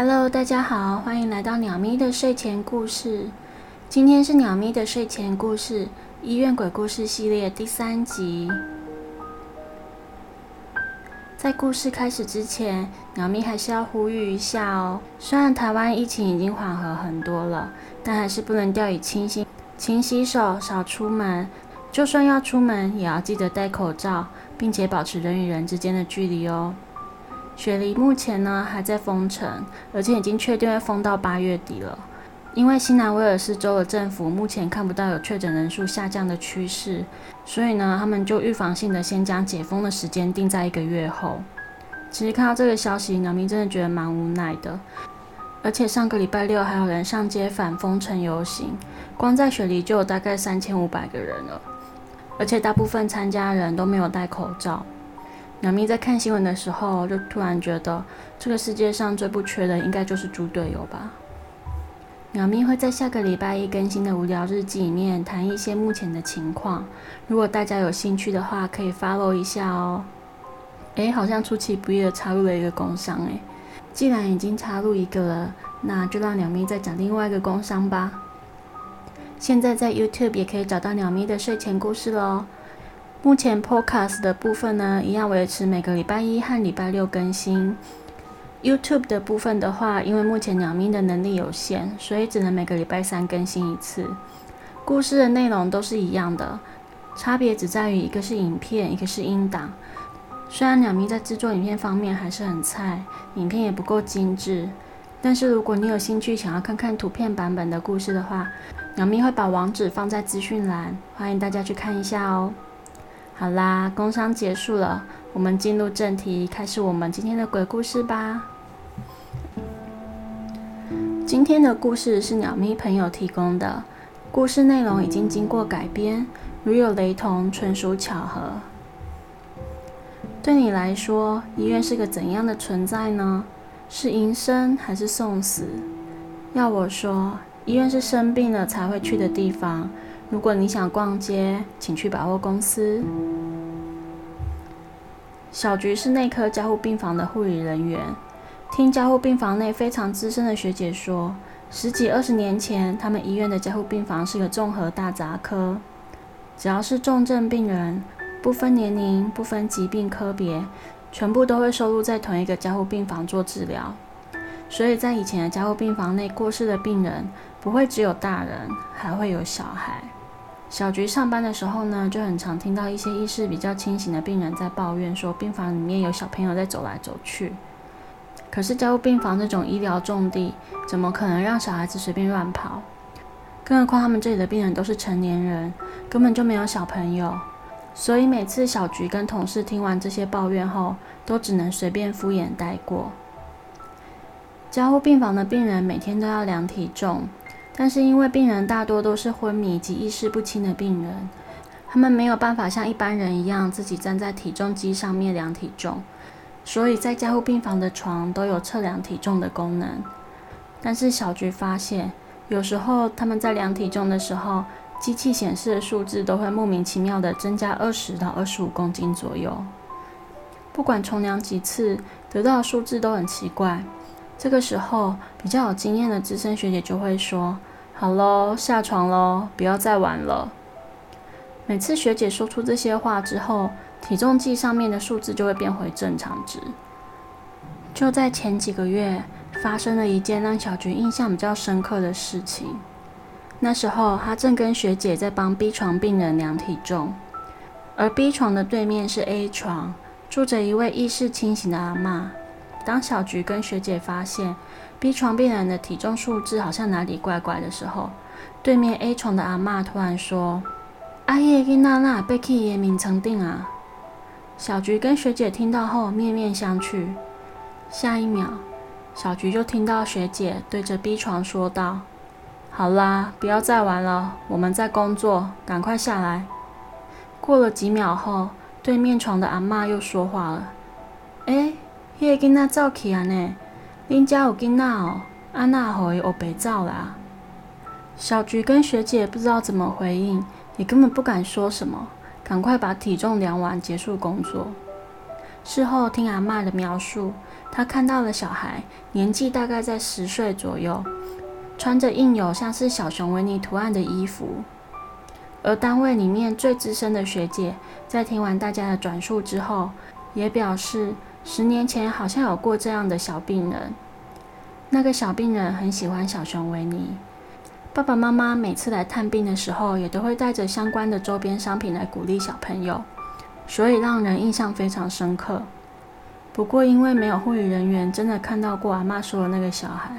Hello，大家好，欢迎来到鸟咪的睡前故事。今天是鸟咪的睡前故事医院鬼故事系列第三集。在故事开始之前，鸟咪还是要呼吁一下哦。虽然台湾疫情已经缓和很多了，但还是不能掉以轻心，勤洗手，少出门。就算要出门，也要记得戴口罩，并且保持人与人之间的距离哦。雪梨目前呢还在封城，而且已经确定会封到八月底了。因为新南威尔士州的政府目前看不到有确诊人数下降的趋势，所以呢，他们就预防性的先将解封的时间定在一个月后。其实看到这个消息，鸟明真的觉得蛮无奈的。而且上个礼拜六还有人上街反封城游行，光在雪梨就有大概三千五百个人了。而且大部分参加人都没有戴口罩。鸟咪在看新闻的时候，就突然觉得这个世界上最不缺的应该就是猪队友吧。鸟咪会在下个礼拜一更新的无聊日记里面谈一些目前的情况，如果大家有兴趣的话，可以 follow 一下哦。诶，好像出其不意的插入了一个工商诶，既然已经插入一个了，那就让鸟咪再讲另外一个工商吧。现在在 YouTube 也可以找到鸟咪的睡前故事喽。目前 Podcast 的部分呢，一样维持每个礼拜一和礼拜六更新。YouTube 的部分的话，因为目前鸟咪的能力有限，所以只能每个礼拜三更新一次。故事的内容都是一样的，差别只在于一个是影片，一个是音档。虽然鸟咪在制作影片方面还是很菜，影片也不够精致，但是如果你有兴趣想要看看图片版本的故事的话，鸟咪会把网址放在资讯栏，欢迎大家去看一下哦。好啦，工商结束了，我们进入正题，开始我们今天的鬼故事吧。今天的故事是鸟咪朋友提供的，故事内容已经经过改编，如有雷同，纯属巧合。对你来说，医院是个怎样的存在呢？是迎生还是送死？要我说。医院是生病了才会去的地方。如果你想逛街，请去百货公司。小菊是内科加护病房的护理人员。听加护病房内非常资深的学姐说，十几二十年前，他们医院的加护病房是个综合大杂科，只要是重症病人，不分年龄、不分疾病科别，全部都会收录在同一个加护病房做治疗。所以在以前的加护病房内过世的病人。不会只有大人，还会有小孩。小菊上班的时候呢，就很常听到一些意识比较清醒的病人在抱怨说，病房里面有小朋友在走来走去。可是加护病房这种医疗重地，怎么可能让小孩子随便乱跑？更何况他们这里的病人都是成年人，根本就没有小朋友。所以每次小菊跟同事听完这些抱怨后，都只能随便敷衍带过。加护病房的病人每天都要量体重。但是因为病人大多都是昏迷及意识不清的病人，他们没有办法像一般人一样自己站在体重机上面量体重，所以在加护病房的床都有测量体重的功能。但是小菊发现，有时候他们在量体重的时候，机器显示的数字都会莫名其妙的增加二十到二十五公斤左右。不管重量几次，得到的数字都很奇怪。这个时候，比较有经验的资深学姐就会说：“好喽，下床喽，不要再玩了。”每次学姐说出这些话之后，体重计上面的数字就会变回正常值。就在前几个月，发生了一件让小菊印象比较深刻的事情。那时候，她正跟学姐在帮 B 床病人量体重，而 B 床的对面是 A 床，住着一位意识清醒的阿妈。当小菊跟学姐发现 B 床病人的体重数字好像哪里怪怪的时候，对面 A 床的阿妈突然说：“阿叶跟娜娜被 K 爷名成定啊！”小菊跟学姐听到后面面相觑。下一秒，小菊就听到学姐对着 B 床说道：“好啦，不要再玩了，我们在工作，赶快下来。”过了几秒后，对面床的阿妈又说话了：“。”迄个囡仔走去啊呢？恁家有囡仔哦？安娜互伊学白走啦？小菊跟学姐不知道怎么回应，也根本不敢说什么，赶快把体重量完，结束工作。事后听阿妈的描述，她看到了小孩年纪大概在十岁左右，穿着印有像是小熊维尼图案的衣服。而单位里面最资深的学姐，在听完大家的转述之后，也表示十年前好像有过这样的小病人。那个小病人很喜欢小熊维尼，爸爸妈妈每次来探病的时候，也都会带着相关的周边商品来鼓励小朋友。所以让人印象非常深刻。不过因为没有护理人员真的看到过阿妈说的那个小孩，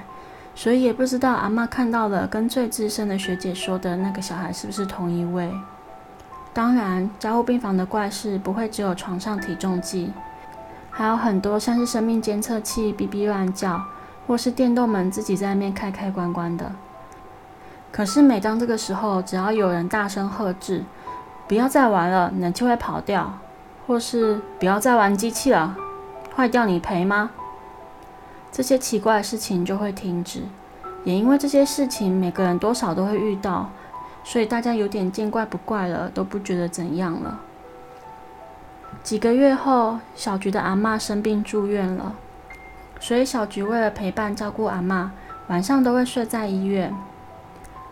所以也不知道阿妈看到了跟最资深的学姐说的那个小孩是不是同一位。当然，加护病房的怪事不会只有床上体重计，还有很多像是生命监测器哔哔乱叫，或是电动门自己在那边开开关关的。可是每当这个时候，只要有人大声喝止。不要再玩了，冷气会跑掉；或是不要再玩机器了，坏掉你赔吗？这些奇怪的事情就会停止。也因为这些事情，每个人多少都会遇到，所以大家有点见怪不怪了，都不觉得怎样了。几个月后，小菊的阿妈生病住院了，所以小菊为了陪伴照顾阿妈，晚上都会睡在医院。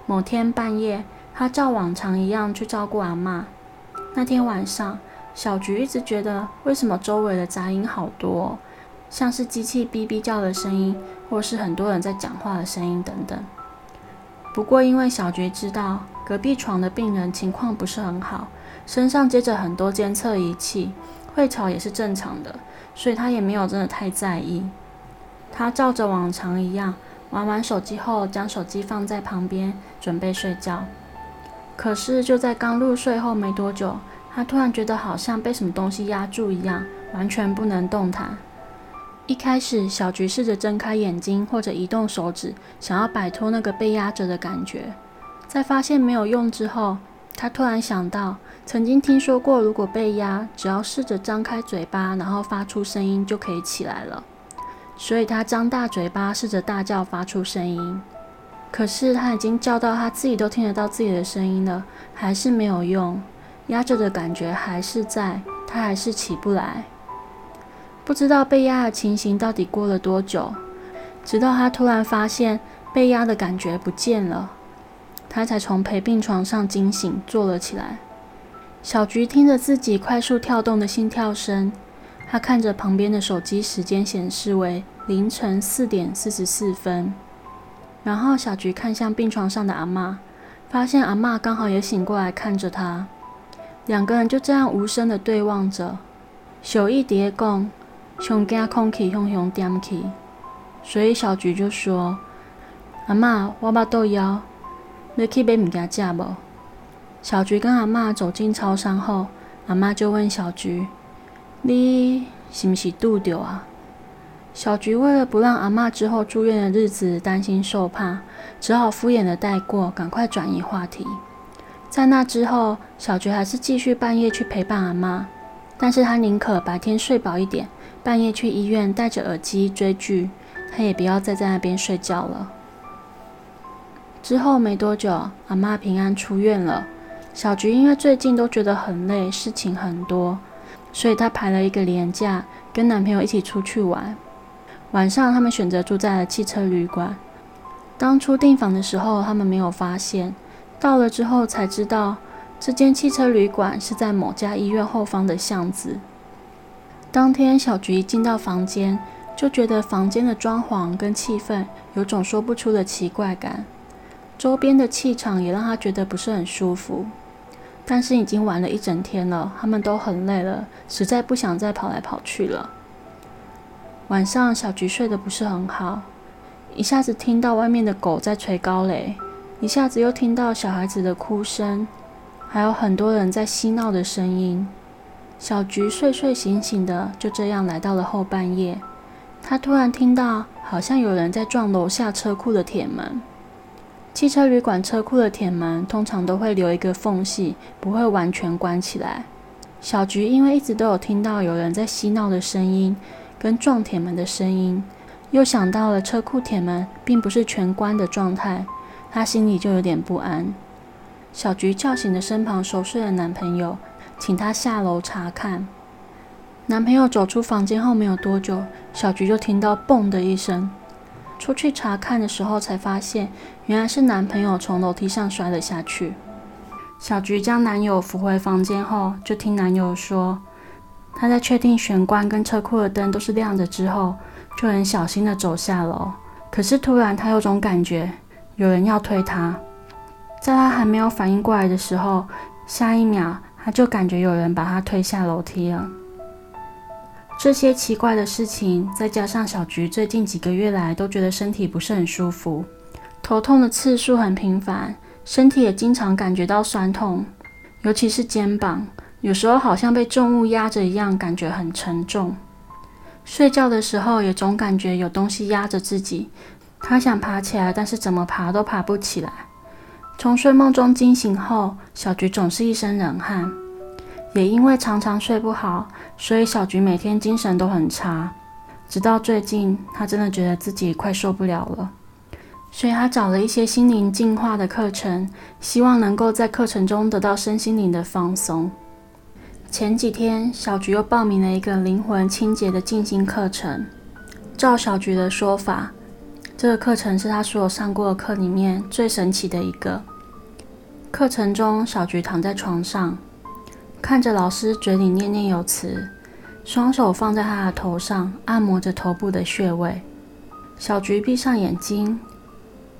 某天半夜。他照往常一样去照顾阿妈。那天晚上，小菊一直觉得为什么周围的杂音好多，像是机器哔哔叫的声音，或是很多人在讲话的声音等等。不过，因为小菊知道隔壁床的病人情况不是很好，身上接着很多监测仪器，会吵也是正常的，所以他也没有真的太在意。他照着往常一样玩完手机后，将手机放在旁边，准备睡觉。可是就在刚入睡后没多久，他突然觉得好像被什么东西压住一样，完全不能动弹。一开始，小菊试着睁开眼睛或者移动手指，想要摆脱那个被压着的感觉。在发现没有用之后，他突然想到，曾经听说过，如果被压，只要试着张开嘴巴，然后发出声音就可以起来了。所以他张大嘴巴，试着大叫，发出声音。可是他已经叫到他自己都听得到自己的声音了，还是没有用，压着的感觉还是在，他还是起不来。不知道被压的情形到底过了多久，直到他突然发现被压的感觉不见了，他才从陪病床上惊醒，坐了起来。小菊听着自己快速跳动的心跳声，她看着旁边的手机时间显示为凌晨四点四十四分。然后小菊看向病床上的阿妈，发现阿妈刚好也醒过来看着她，两个人就这样无声的对望着。小一叠讲：“熊惊空气熊熊点起。”所以小菊就说：“阿妈，我把豆腰，你去买物件食无？”小菊跟阿妈走进超商后，阿妈就问小菊：“你是不是肚着啊？”小菊为了不让阿妈之后住院的日子担心受怕，只好敷衍的带过，赶快转移话题。在那之后，小菊还是继续半夜去陪伴阿妈，但是她宁可白天睡饱一点，半夜去医院戴着耳机追剧，她也不要再在那边睡觉了。之后没多久，阿妈平安出院了。小菊因为最近都觉得很累，事情很多，所以她排了一个年假，跟男朋友一起出去玩。晚上，他们选择住在了汽车旅馆。当初订房的时候，他们没有发现，到了之后才知道，这间汽车旅馆是在某家医院后方的巷子。当天，小菊一进到房间，就觉得房间的装潢跟气氛有种说不出的奇怪感，周边的气场也让她觉得不是很舒服。但是已经玩了一整天了，他们都很累了，实在不想再跑来跑去了。晚上，小菊睡得不是很好，一下子听到外面的狗在吹高雷，一下子又听到小孩子的哭声，还有很多人在嬉闹的声音。小菊睡睡醒醒的，就这样来到了后半夜。她突然听到，好像有人在撞楼下车库的铁门。汽车旅馆车库的铁门通常都会留一个缝隙，不会完全关起来。小菊因为一直都有听到有人在嬉闹的声音。跟撞铁门的声音，又想到了车库铁门并不是全关的状态，她心里就有点不安。小菊叫醒了身旁熟睡的男朋友，请他下楼查看。男朋友走出房间后没有多久，小菊就听到“嘣”的一声。出去查看的时候，才发现原来是男朋友从楼梯上摔了下去。小菊将男友扶回房间后，就听男友说，他在确定玄关跟车库的灯都是亮着之后，就很小心的走下楼。可是突然他有种感觉，有人要推他。在他还没有反应过来的时候，下一秒他就感觉有人把他推下楼梯了。这些奇怪的事情，再加上小菊最近几个月来都觉得身体不是很舒服，头痛的次数很频繁，身体也经常感觉到酸痛，尤其是肩膀，有时候好像被重物压着一样，感觉很沉重。睡觉的时候也总感觉有东西压着自己，他想爬起来，但是怎么爬都爬不起来。从睡梦中惊醒后，小菊总是一身冷汗。也因为常常睡不好，所以小菊每天精神都很差。直到最近，她真的觉得自己快受不了了，所以她找了一些心灵净化的课程，希望能够在课程中得到身心灵的放松。前几天，小菊又报名了一个灵魂清洁的静心课程。照小菊的说法，这个课程是她所有上过的课里面最神奇的一个。课程中，小菊躺在床上。看着老师嘴里念念有词，双手放在他的头上，按摩着头部的穴位。小菊闭上眼睛，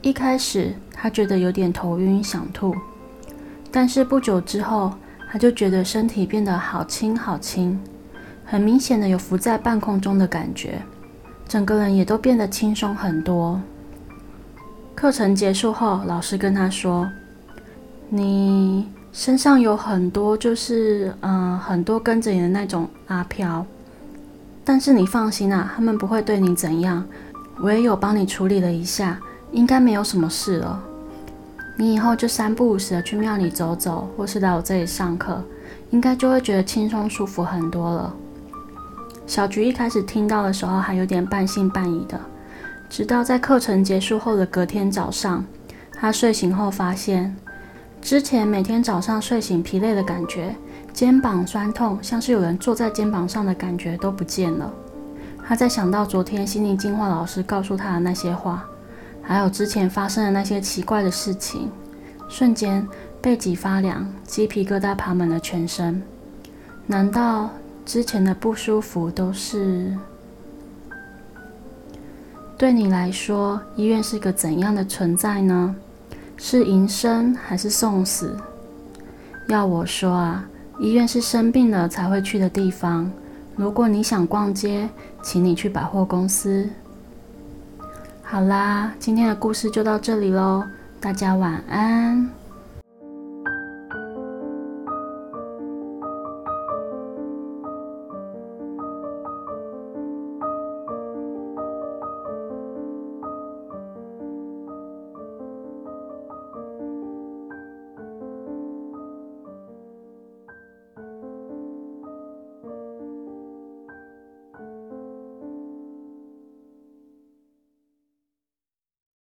一开始他觉得有点头晕，想吐，但是不久之后，他就觉得身体变得好轻好轻，很明显的有浮在半空中的感觉，整个人也都变得轻松很多。课程结束后，老师跟他说：“你。”身上有很多，就是嗯，很多跟着你的那种阿飘，但是你放心啊，他们不会对你怎样。我也有帮你处理了一下，应该没有什么事了。你以后就三不五时的去庙里走走，或是来我这里上课，应该就会觉得轻松舒服很多了。小菊一开始听到的时候还有点半信半疑的，直到在课程结束后的隔天早上，她睡醒后发现。之前每天早上睡醒疲累的感觉，肩膀酸痛，像是有人坐在肩膀上的感觉都不见了。他在想到昨天心灵净化老师告诉他的那些话，还有之前发生的那些奇怪的事情，瞬间背脊发凉，鸡皮疙瘩爬满了全身。难道之前的不舒服都是？对你来说，医院是个怎样的存在呢？是迎生还是送死？要我说啊，医院是生病了才会去的地方。如果你想逛街，请你去百货公司。好啦，今天的故事就到这里喽，大家晚安。